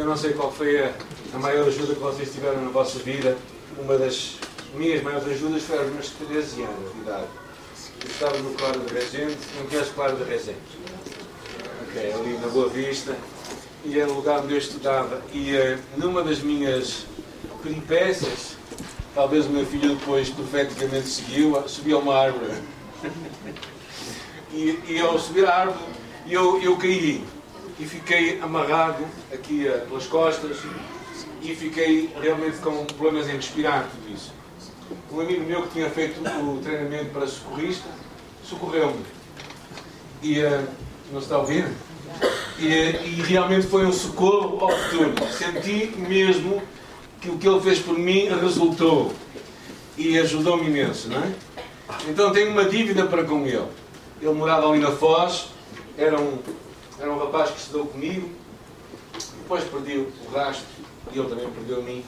Eu não sei qual foi a, a maior ajuda que vocês tiveram na vossa vida. Uma das minhas maiores ajudas foi aos meus 13 anos de idade. Eu estava no Claro de Regente, não conheço Claro de Regente? Ok, ali na Boa Vista. E era o lugar onde eu estudava. E uh, numa das minhas peripécias, talvez o meu filho depois profeticamente seguiu, subiu a uma árvore. e, e ao subir a árvore, eu, eu caí e fiquei amarrado aqui uh, pelas costas e fiquei realmente com problemas em respirar tudo isso. Um amigo meu que tinha feito o treinamento para socorrista socorreu-me. E uh, não está a ouvir? E, e, realmente foi um socorro oportuno. Senti mesmo que o que ele fez por mim resultou e ajudou-me imenso, não é? Então tenho uma dívida para com ele. Ele morava ali na Foz, era um, era um rapaz que estudou comigo, depois perdi o rastro e ele também perdeu a mim.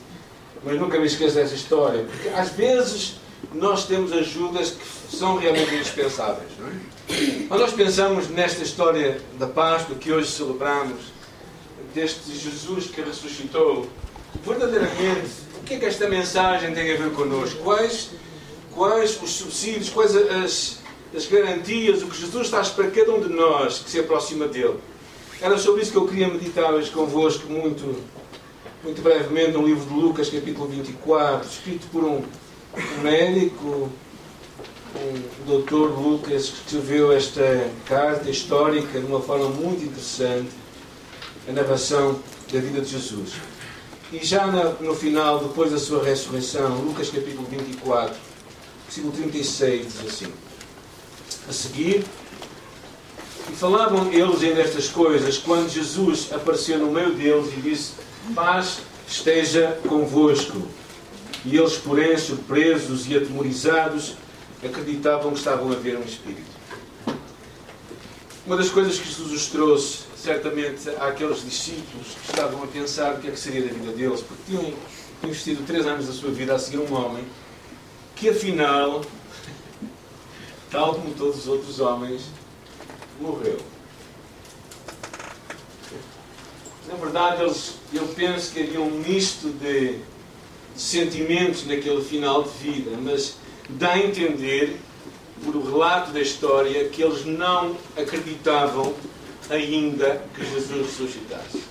Mas nunca me esqueço dessa história, porque às vezes nós temos ajudas que são realmente indispensáveis. Não é? Quando nós pensamos nesta história da Páscoa que hoje celebramos, deste Jesus que ressuscitou, verdadeiramente, o que é que esta mensagem tem a ver connosco? Quais, quais os subsídios, quais as, as garantias, o que Jesus traz para cada um de nós que se aproxima dele? Era sobre isso que eu queria meditar hoje convosco, muito, muito brevemente, no livro de Lucas, capítulo 24, escrito por um o médico, o doutor Lucas, que escreveu esta carta histórica de uma forma muito interessante, a narração da vida de Jesus. E já no final, depois da sua ressurreição, Lucas capítulo 24, versículo 36, diz assim: A seguir, e falavam eles ainda estas coisas, quando Jesus apareceu no meio deles e disse: Paz esteja convosco. E eles, porém, surpresos e atemorizados, acreditavam que estavam a ver um espírito. Uma das coisas que Jesus os trouxe, certamente, àqueles discípulos que estavam a pensar o que é que seria da vida deles, porque tinham investido três anos da sua vida a seguir um homem que, afinal, tal como todos os outros homens, morreu. Na verdade, eles, eu penso que havia um misto de sentimentos naquele final de vida, mas dá a entender, por o relato da história, que eles não acreditavam ainda que Jesus ressuscitasse.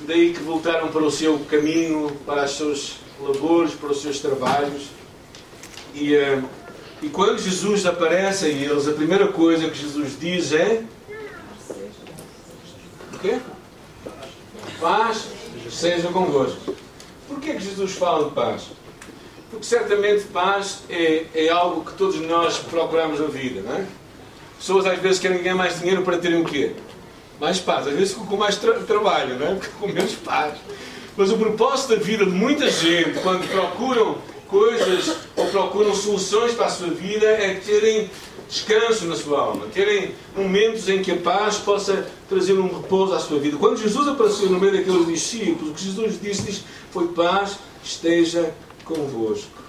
Daí que voltaram para o seu caminho, para os seus labores, para os seus trabalhos. E, uh, e quando Jesus aparece a eles, a primeira coisa que Jesus diz é: O quê? Paz seja convosco. Porquê que Jesus fala de paz? Porque certamente paz é, é algo que todos nós procuramos na vida, não é? Pessoas às vezes querem ganhar mais dinheiro para terem o quê? Mais paz. Às vezes com mais tra trabalho, não é? Porque com menos paz. Mas o propósito da vida de muita gente, quando procuram coisas procuram soluções para a sua vida, é terem descanso na sua alma, terem momentos em que a paz possa trazer um repouso à sua vida. Quando Jesus apareceu no meio daqueles discípulos, o que Jesus disse, disse foi paz esteja convosco.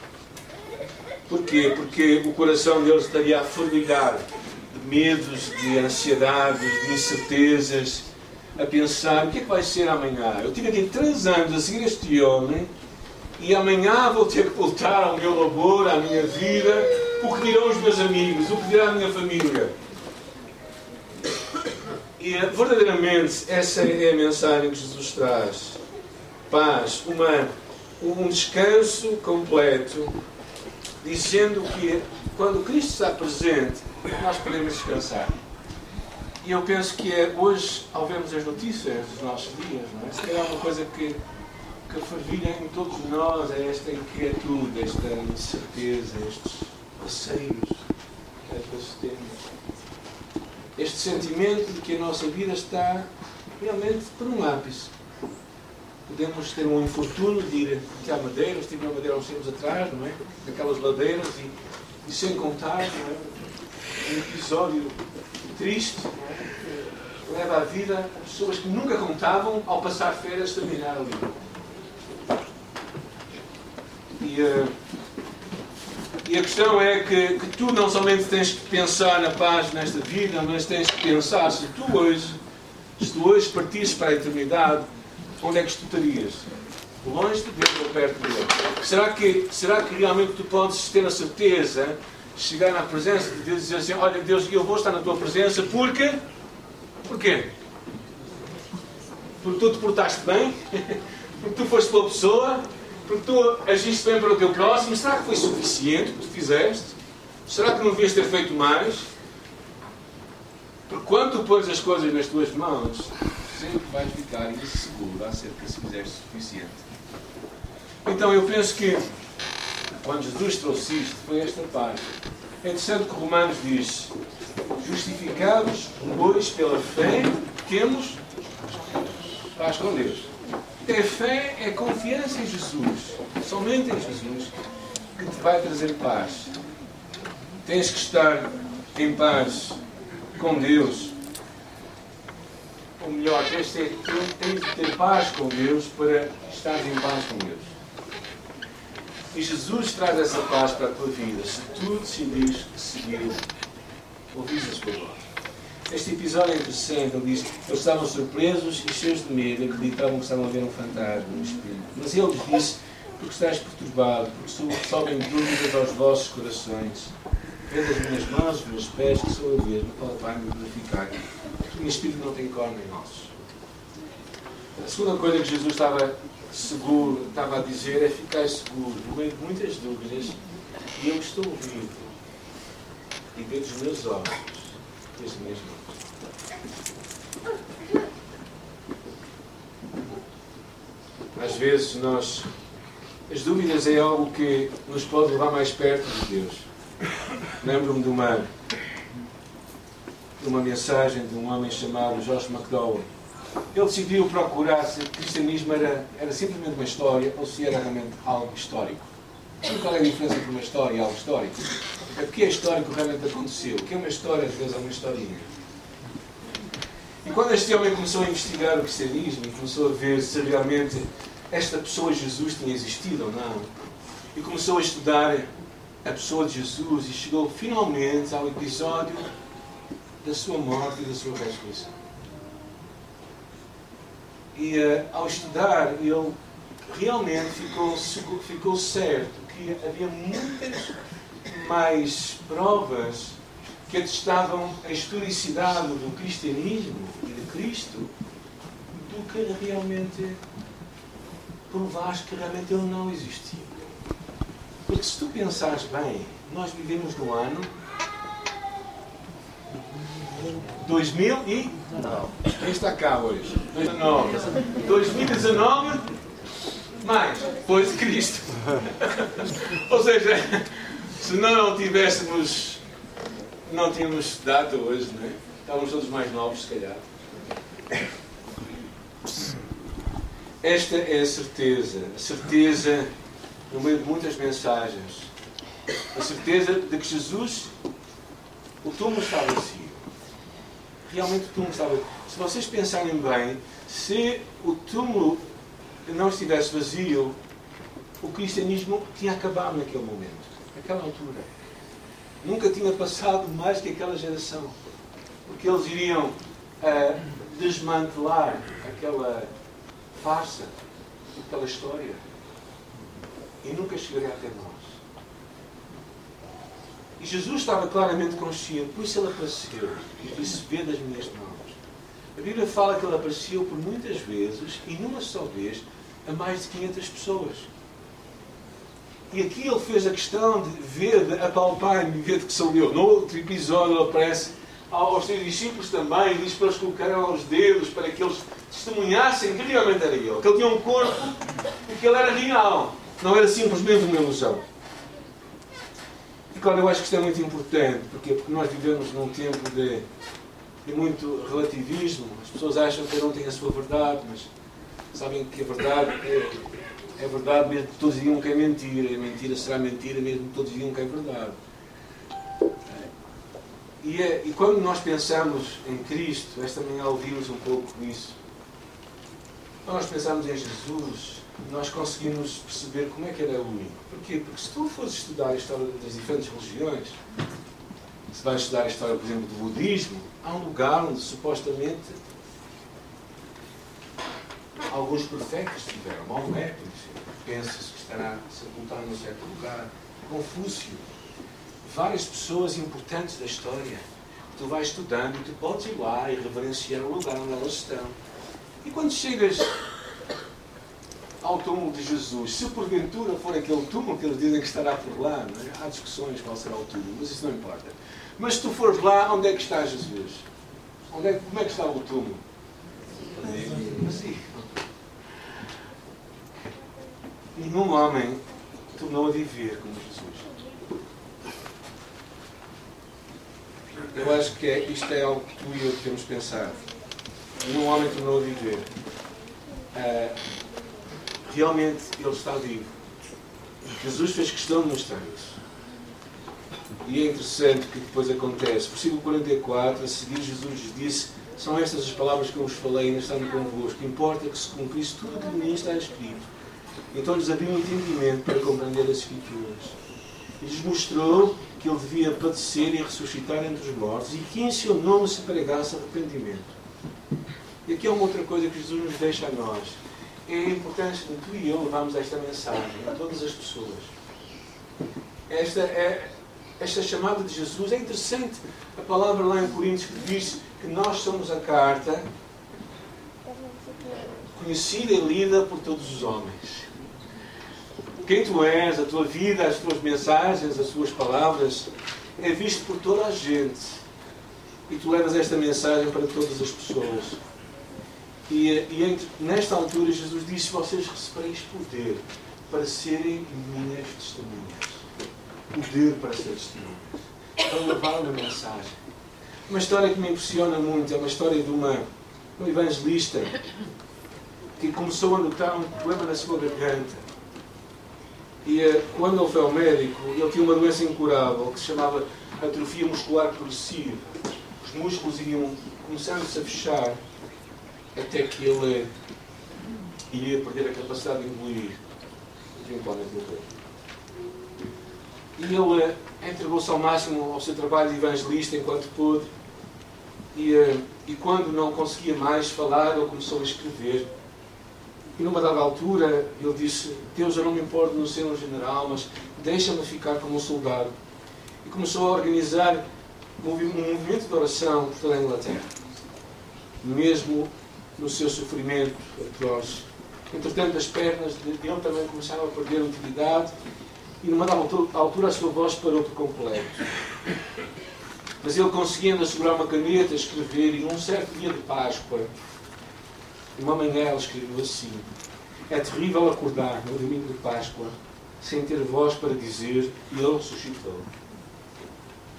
Porquê? Porque o coração deles estaria a fervilhar de medos, de ansiedades, de incertezas, a pensar o que é que vai ser amanhã. Eu tive aqui três anos a seguir este homem e amanhã vou ter que voltar ao meu labor, à minha vida. O que dirão os meus amigos? O que dirá a minha família? E verdadeiramente essa é a mensagem que Jesus traz. Paz, uma, um descanso completo, dizendo que quando Cristo está presente, nós podemos descansar. E eu penso que é hoje, ao vermos as notícias dos nossos dias, não é? se calhar uma coisa que que fervilha em todos nós é esta inquietude, esta incerteza, estes receios que às vezes temos. Este sentimento de que a nossa vida está realmente por um ápice. Podemos ter um infortúnio de ir até à Madeira, estive na Madeira há uns tempos atrás, não é? Aquelas ladeiras e, e sem contar, não é? Um episódio triste, não é? Leva a vida pessoas que nunca contavam ao passar férias terminar ali. E, uh, e a questão é que, que, tu não somente tens que pensar na paz nesta vida, mas tens que pensar se tu hoje se tu hoje partisses para a eternidade, onde é que tu estarias? Longe de Deus ou perto de Deus? Será que, será que realmente tu podes ter a certeza chegar na presença de Deus e dizer assim: Olha, Deus, eu vou estar na tua presença porque. Porquê? Porque tu te portaste bem? Porque tu foste boa pessoa? Porque tu agiste bem para o teu próximo? Será que foi suficiente o que tu fizeste? Será que não devias ter feito mais? Porque quando tu pões as coisas nas tuas mãos, sempre vais ficar inseguro acerca se fizeste suficiente. Então eu penso que quando Jesus trouxe isto, foi esta parte. É interessante que Romanos diz: Justificados, pois, pela fé, temos paz com Deus. Ter fé é confiança em Jesus, somente em Jesus, que te vai trazer paz. Tens que estar em paz com Deus. Ou melhor, tens de, ter, ter paz com Deus para estar em paz com Deus. E Jesus traz essa paz para a tua vida se tu decidires seguir, ouvires a sua voz. Este episódio é interessante. Ele diz: Eles estavam surpresos e cheios de medo, acreditavam que estavam a ver um fantasma, um espírito. Mas ele lhes disse: Porque estás perturbado, porque sobem dúvidas aos vossos corações. Vês as minhas mãos, os meus pés, que sou eu mesmo, palpar-me e verificar. O meu espírito não tem corno em ossos. A segunda coisa que Jesus estava seguro, estava a dizer é ficar seguro, no meio de muitas dúvidas, e eu estou vivo. E vejo os meus olhos, minhas mãos. Às vezes nós. As dúvidas é algo que nos pode levar mais perto de Deus. Lembro-me de uma, de uma mensagem de um homem chamado Josh McDowell. Ele decidiu procurar se o cristianismo era, era simplesmente uma história ou se era realmente algo histórico. Sabe qual é a diferença entre uma história e algo histórico? É porque é histórico realmente aconteceu. O que é uma história, às vezes, é uma historinha. E quando este homem começou a investigar o cristianismo e começou a ver se realmente esta pessoa Jesus tinha existido ou não, e começou a estudar a pessoa de Jesus e chegou finalmente ao episódio da sua morte e da sua ressurreição. E uh, ao estudar, ele realmente ficou, ficou certo que havia muitas mais provas que atestavam a historicidade do cristianismo e de Cristo do que realmente provaste que realmente ele não existiu. Porque se tu pensares bem, nós vivemos no ano 2000 e... Não. Quem está cá hoje? 2019. 2019 mais, depois de Cristo. Ou seja, se não tivéssemos, não tínhamos data hoje, não é? Estávamos todos mais novos, se calhar. Esta é a certeza, a certeza no meio de muitas mensagens, a certeza de que Jesus, o túmulo está vazio. Realmente o túmulo está vazio. Se vocês pensarem bem, se o túmulo não estivesse vazio, o cristianismo tinha acabado naquele momento, naquela altura. Nunca tinha passado mais que aquela geração. Porque eles iriam uh, desmantelar aquela farsa, aquela história. E nunca chegaria até nós. E Jesus estava claramente consciente, por isso ele apareceu e disse: Vê das minhas mãos. A Bíblia fala que ele apareceu por muitas vezes e numa só vez a mais de 500 pessoas. E aqui ele fez a questão de ver, apalpar-me, ver que sou eu. No outro episódio ele aparece aos seus discípulos também, diz para eles colocarem os dedos para que eles testemunhassem que realmente era ele, que ele tinha um corpo e que ele era real, não era simplesmente uma ilusão. E claro, eu acho que isto é muito importante, porque, porque nós vivemos num tempo de, de muito relativismo, as pessoas acham que um tem a sua verdade, mas sabem que a verdade é, é verdade mesmo que todos digam que é mentira, a mentira será mentira mesmo que todos digam que é verdade. E, é, e quando nós pensamos em Cristo, esta manhã ouvimos um pouco isso. Quando nós pensamos em Jesus, nós conseguimos perceber como é que era único. Porquê? Porque se tu fores estudar a história das diferentes religiões, se vais estudar a história, por exemplo, do budismo, há um lugar onde supostamente alguns profetas tiveram. Maomé, por exemplo, pensa-se que estará sepultado num certo lugar. Confúcio. Várias pessoas importantes da história. Tu vais estudando e tu podes ir lá e reverenciar o lugar onde elas estão. E quando chegas ao túmulo de Jesus, se porventura for aquele túmulo que eles dizem que estará por lá, é? há discussões qual será o túmulo, mas isso não importa. Mas se tu fores lá, onde é que está Jesus? Onde é, como é que está o túmulo? Vazio. Nenhum homem tornou a viver como Jesus. Eu acho que é, isto é algo que tu e eu devemos pensar. Nenhum homem tornou a viver. Uh, realmente ele está vivo. Jesus fez questão de mostrar isso. E é interessante que depois acontece. Versículo 44, a seguir Jesus disse, são estas as palavras que eu vos falei ainda estando convosco. Importa que se cumprisse tudo o que de mim está escrito. Então lhes abriu um entendimento para compreender as Escrituras. E lhes mostrou que ele devia padecer e ressuscitar entre os mortos e que em seu nome se pregasse arrependimento. E aqui é uma outra coisa que Jesus nos deixa a nós é importante que tu e eu levamos esta mensagem a todas as pessoas. Esta, é, esta chamada de Jesus é interessante. A palavra lá em Coríntios que diz que nós somos a carta conhecida e lida por todos os homens. Quem tu és, a tua vida, as tuas mensagens, as tuas palavras, é visto por toda a gente. E tu levas esta mensagem para todas as pessoas. E, e nesta altura Jesus disse: Vocês recebereis poder para serem minhas testemunhas. Poder para ser testemunhas. Para levar uma mensagem. Uma história que me impressiona muito é uma história de uma, uma evangelista que começou a notar um problema na sua garganta. E eh, quando ele foi ao médico, ele tinha uma doença incurável que se chamava atrofia muscular progressiva. Os músculos iam começando-se a fechar até que ele iria perder a capacidade de engolir. E ele eh, entregou-se ao máximo ao seu trabalho de evangelista enquanto pôde. E, eh, e quando não conseguia mais falar, ele começou a escrever. E numa dada altura, ele disse: Deus, eu não me importo não ser um general, mas deixa-me ficar como um soldado. E começou a organizar um movimento de oração por toda a Inglaterra. Mesmo no seu sofrimento atroz. Entretanto, as pernas dele também começaram a perder utilidade e, numa altura, a sua voz parou por completo. Mas ele conseguia ainda segurar uma caneta, escrever, e num certo dia de Páscoa, uma manhã, ele escreveu assim: É terrível acordar no domingo de Páscoa sem ter voz para dizer ele ressuscitou.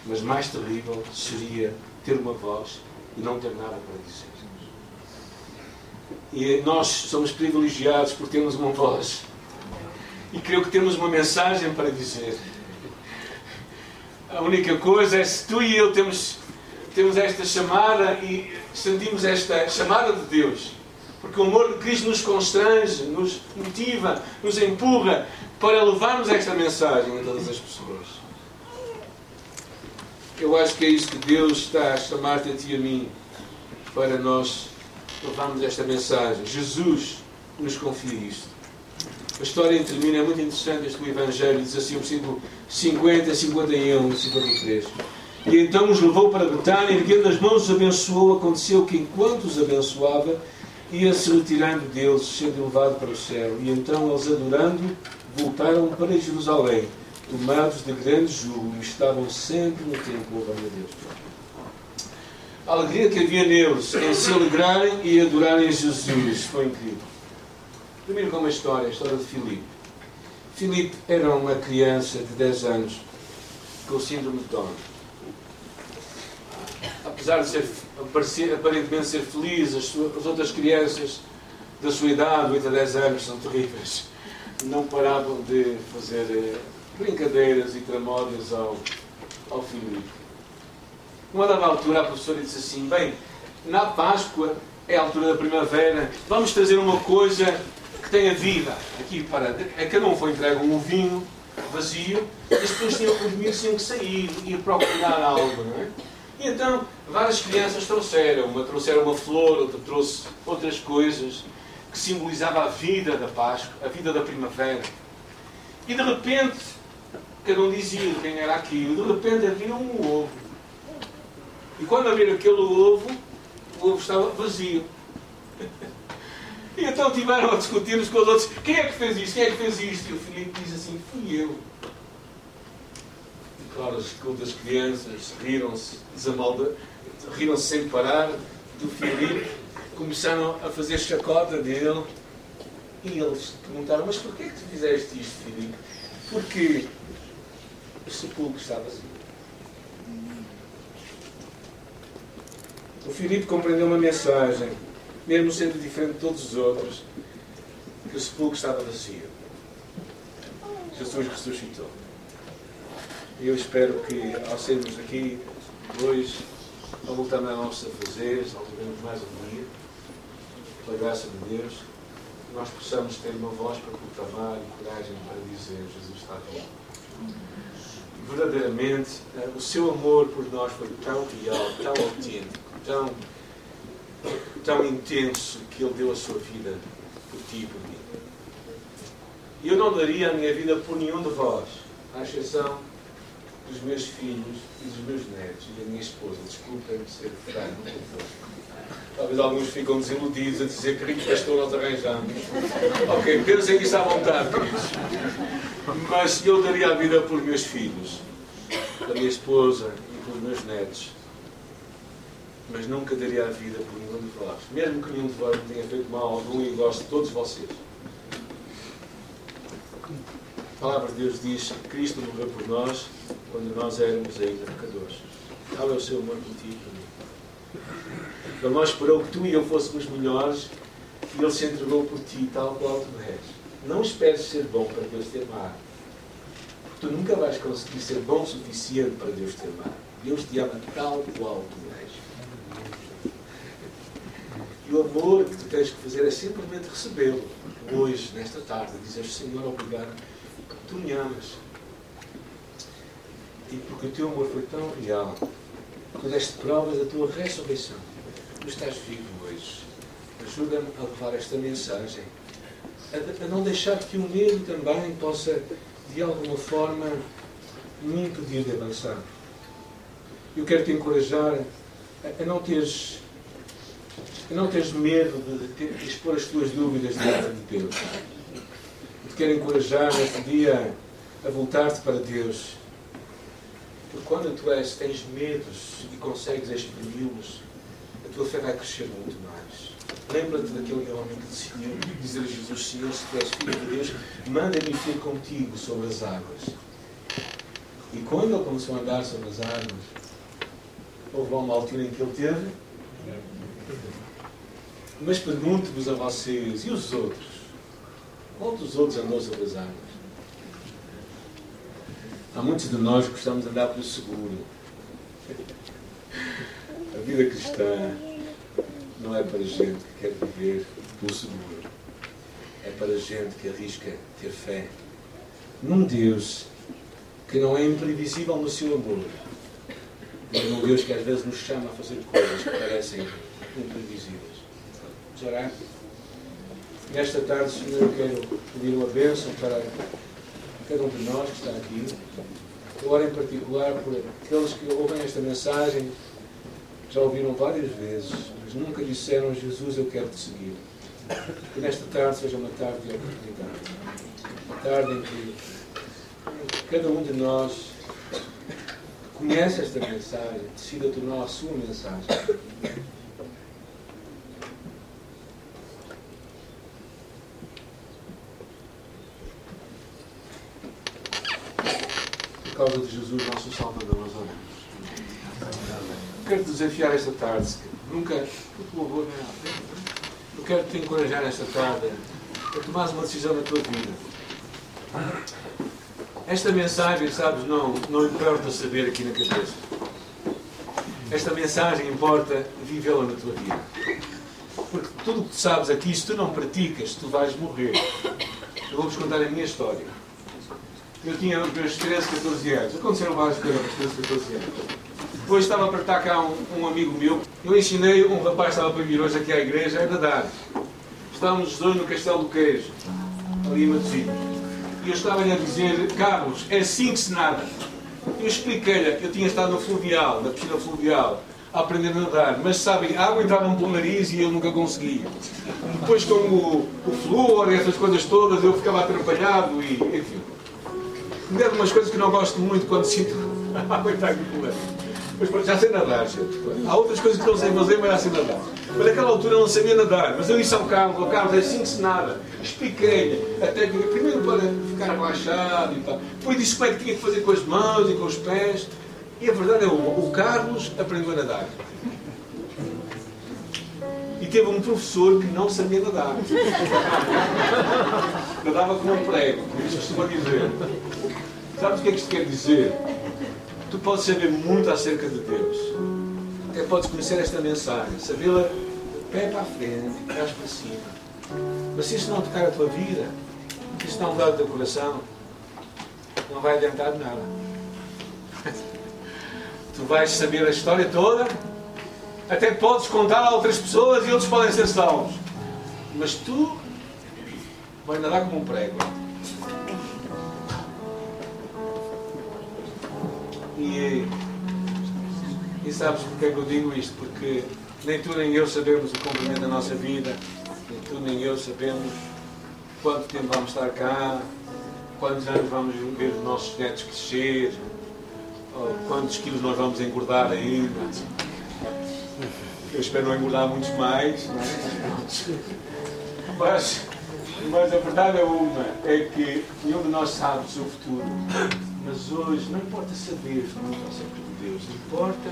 Mas mais terrível seria ter uma voz e não ter nada para dizer. E nós somos privilegiados por termos uma voz. E creio que temos uma mensagem para dizer. A única coisa é se tu e eu temos, temos esta chamada e sentimos esta chamada de Deus. Porque o amor de Cristo nos constrange, nos motiva, nos empurra para levarmos esta mensagem a todas as pessoas. Eu acho que é isso que Deus está a chamar-te a ti e a mim para nós levarmos esta mensagem. Jesus nos confia isto. A história termina, é muito interessante este Evangelho, diz assim, o versículo 50, 51 e 53. E então os levou para Betânia, erguendo as mãos, os abençoou. Aconteceu que enquanto os abençoava, ia-se retirando deles, sendo levado para o céu. E então eles, adorando, voltaram para Jerusalém, tomados de grande júbilo, e estavam sempre no templo louvando a Deus a alegria que havia neles em se alegrarem e adorarem Jesus foi incrível. Primeiro com uma história, a história de Filipe. Filipe era uma criança de 10 anos com síndrome de Down. Apesar de ser, aparentemente ser feliz, as, suas, as outras crianças da sua idade, 8 a 10 anos, são terríveis. Não paravam de fazer eh, brincadeiras e tramódias ao, ao Filipe. Uma dada altura, a professora disse assim: Bem, na Páscoa é a altura da primavera, vamos trazer uma coisa que tenha vida. Aqui para. A cada um foi entregue um vinho vazio, e as pessoas tinham, os meninos tinham que sair e procurar algo, não é? E então, várias crianças trouxeram. Uma trouxeram uma flor, outra trouxe outras coisas. que simbolizava a vida da Páscoa, a vida da primavera. E de repente, cada um dizia quem era aquilo, de repente havia um ovo. E quando abriram aquele ovo, o ovo estava vazio. E então tiveram a discutir uns com os outros: quem é que fez isto? Quem é que fez isto? E o Filipe diz assim: fui eu. Claro, as cultas crianças riram-se, riram-se sem parar do Filipe, começaram a fazer chacota dele. E eles perguntaram: Mas porquê que tu fizeste isto, Filipe? Porque o sepulcro está vazio. O Filipe compreendeu uma mensagem mesmo sendo diferente de todos os outros, que o sepulcro estava vazio. Jesus ressuscitou. E eu espero que, ao sermos aqui hoje, ao voltarmos a nossos afazeres, ao vivermos mais um dia, pela graça de Deus, nós possamos ter uma voz para proclamar e coragem para dizer: Jesus está vivo. Verdadeiramente, eh, o seu amor por nós foi tão real, tão autêntico, tão tão intenso que Ele deu a sua vida por ti e por mim. Eu não daria a minha vida por nenhum de vós, à exceção dos meus filhos e dos meus netos e da minha esposa. Desculpem-me ser franco Talvez alguns ficam desiludidos a dizer que rico pastor nós arranjamos. Ok, pensem nisso à vontade, Mas eu daria a vida por meus filhos, pela minha esposa e pelos meus netos mas nunca daria a vida por nenhum de vós. Mesmo que nenhum de vós me tenha feito mal algum e gosto de todos vocês. A palavra de Deus diz que Cristo morreu por nós quando nós éramos ainda pecadores. Tal é o seu amor por ti e por mim. Ele não esperou que tu e eu fôssemos melhores e Ele se entregou por ti tal qual tu és. Não esperes ser bom para Deus te amar. Porque tu nunca vais conseguir ser bom o suficiente para Deus te amar. Deus te ama tal qual tu e o amor que tu tens que fazer é simplesmente recebê-lo hoje, nesta tarde, dizer Senhor, obrigado, tu me amas. E porque o teu amor foi tão real, tu deste provas da tua ressurreição. Tu estás vivo hoje. Ajuda-me a levar esta mensagem. A, a não deixar que o medo também possa, de alguma forma, me impedir de avançar. Eu quero te encorajar a, a não teres e não tens medo de, de expor as tuas dúvidas diante de Deus. Te quero encorajar neste dia a voltar-te para Deus. Porque quando tu és, tens medos e consegues exprimi-los, a tua fé vai crescer muito mais. Lembra-te daquele homem que decidiu dizer a Jesus: Senhor, se tu és filho de Deus, manda-me ir contigo sobre as águas. E quando ele começou a andar sobre as águas, houve uma altura em que ele teve mas pergunto-vos a vocês, e os outros? Qual dos outros andou sobre as águas? Há muitos de nós que gostamos de andar pelo seguro. A vida cristã não é para gente que quer viver pelo seguro. É para gente que arrisca ter fé num Deus que não é imprevisível no seu amor, mas num Deus que às vezes nos chama a fazer coisas que parecem imprevisíveis orar. Nesta tarde, Senhor, eu quero pedir uma bênção para cada um de nós que está aqui. Oro em particular por aqueles que ouvem esta mensagem, já ouviram várias vezes, mas nunca disseram, Jesus, eu quero te seguir. Que nesta tarde seja uma tarde de oportunidade. Uma tarde em que cada um de nós conhece esta mensagem, decida tornar a sua mensagem. Causa de Jesus, nosso Salvador, nós oramos. Quero te desafiar esta tarde, nunca, por favor, eu quero te encorajar esta tarde a tomar uma decisão na tua vida. Esta mensagem, sabes, não, não importa saber aqui na cabeça. Esta mensagem importa vivê-la na tua vida. Porque tudo o que tu sabes aqui, se tu não praticas, tu vais morrer. Eu vou-vos contar a minha história. Eu tinha os meus 13, 14 anos. Aconteceram várias coisas aos 13, 14 anos. Depois estava para estar cá um, um, amigo meu. Eu ensinei um rapaz que estava para vir hoje aqui à igreja a nadar. estávamos os dois no Castelo do Queijo, ali em Matosinhos. E eu estava-lhe a dizer, Carlos, é assim que se nada. Eu expliquei-lhe, eu tinha estado no fluvial, na piscina fluvial, a aprender a nadar, mas sabem, a água entrava-me pelo nariz e eu nunca conseguia. Depois com o, o flúor e essas coisas todas, eu ficava atrapalhado e, enfim. Me deram umas coisas que não gosto muito quando sinto água nariz. Mas já sei nadar, gente. Há outras coisas que não sei fazer, mas já sei nadar. Mas naquela altura eu não sabia nadar. Mas eu disse ao Carlos, ao Carlos, é assim se nada. Expliquei-lhe a técnica, primeiro para ficar relaxado e tal. Depois disse como é que tinha que fazer com as mãos e com os pés. E a verdade é uma, o Carlos aprendeu a nadar. E teve um professor que não sabia nadar. Nadava como um prego, como isto costuma dizer. Sabes o que é que isto quer dizer? Tu podes saber muito acerca de Deus. Até podes conhecer esta mensagem, sabê-la pé para a frente, pés para cima. Mas se isso não tocar a tua vida, se isso não mudar o teu coração, não vai adiantar nada. Tu vais saber a história toda, até podes contar a outras pessoas e outros podem ser salvos. Mas tu vais nadar como um prego. E, e sabes porque é que eu digo isto? Porque nem tu nem eu sabemos o comprimento da nossa vida, nem tu nem eu sabemos quanto tempo vamos estar cá, quantos anos vamos ver os nossos netos crescer, quantos quilos nós vamos engordar ainda. Eu espero não engordar muitos mais, mas, mas a verdade é uma, é que nenhum de nós sabe o futuro. Mas hoje não importa saber muito acerca de Deus, importa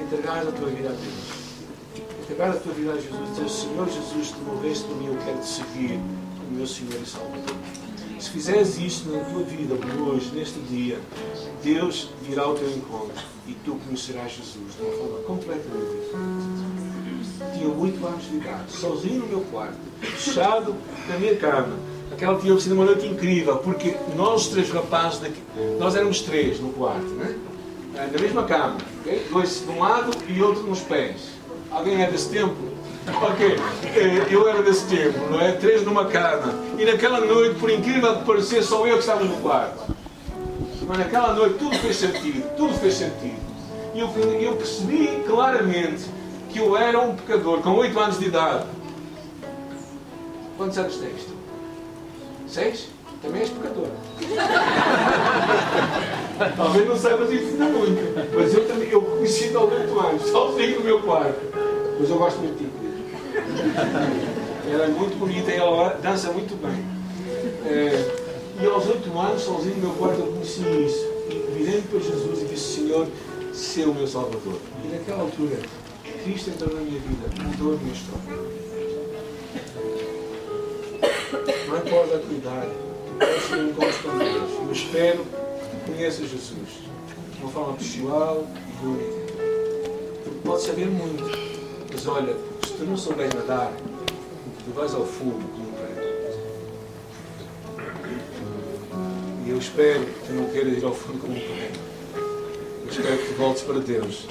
entregar a tua vida a Deus. Entregar a tua vida a Jesus, dizer, Senhor Jesus, tu morreste por mim, eu quero te seguir como meu Senhor e Salvador. Se fizeres isto na tua vida, hoje, neste dia, Deus virá ao teu encontro e tu conhecerás Jesus de uma forma completamente diferente. Tinha oito anos de idade, sozinho no meu quarto, fechado na minha cama. Aquela tinha sido uma noite incrível, porque nós, os três rapazes, daqui, nós éramos três no quarto, né? na mesma cama, okay? dois de um lado e outro nos pés. Alguém é desse tempo? Ok, eu era desse tempo, não é? Três numa cama. E naquela noite, por incrível que pareça, só eu que estava no quarto. Mas naquela noite tudo fez sentido, tudo fez sentido. E eu, eu percebi claramente que eu era um pecador com oito anos de idade. Quantos anos tens tu? Seis? Também és pecador. Talvez não saibas isso ainda muito. Mas eu também, eu conheci há oito anos, sozinho no meu quarto. Mas eu gosto muito de ti. Ela é muito bonita e ela dança muito bem. É, e aos oito anos, sozinho no meu quarto, eu conheci isso. E virei para Jesus e disse: Senhor, ser o meu Salvador. E naquela altura, Cristo entrou na minha vida, mudou a minha história. Não importa podes ter um encontro com Deus. Eu espero que conheças Jesus de uma forma pessoal e única. Porque podes saber muito, mas olha, se tu não souberes nadar, tu vais ao fundo como um. E eu espero que tu não queiras ir ao fundo como um prego. Eu espero que voltes para Deus,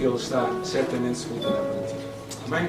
Ele está certamente se voltará para ti. Amém?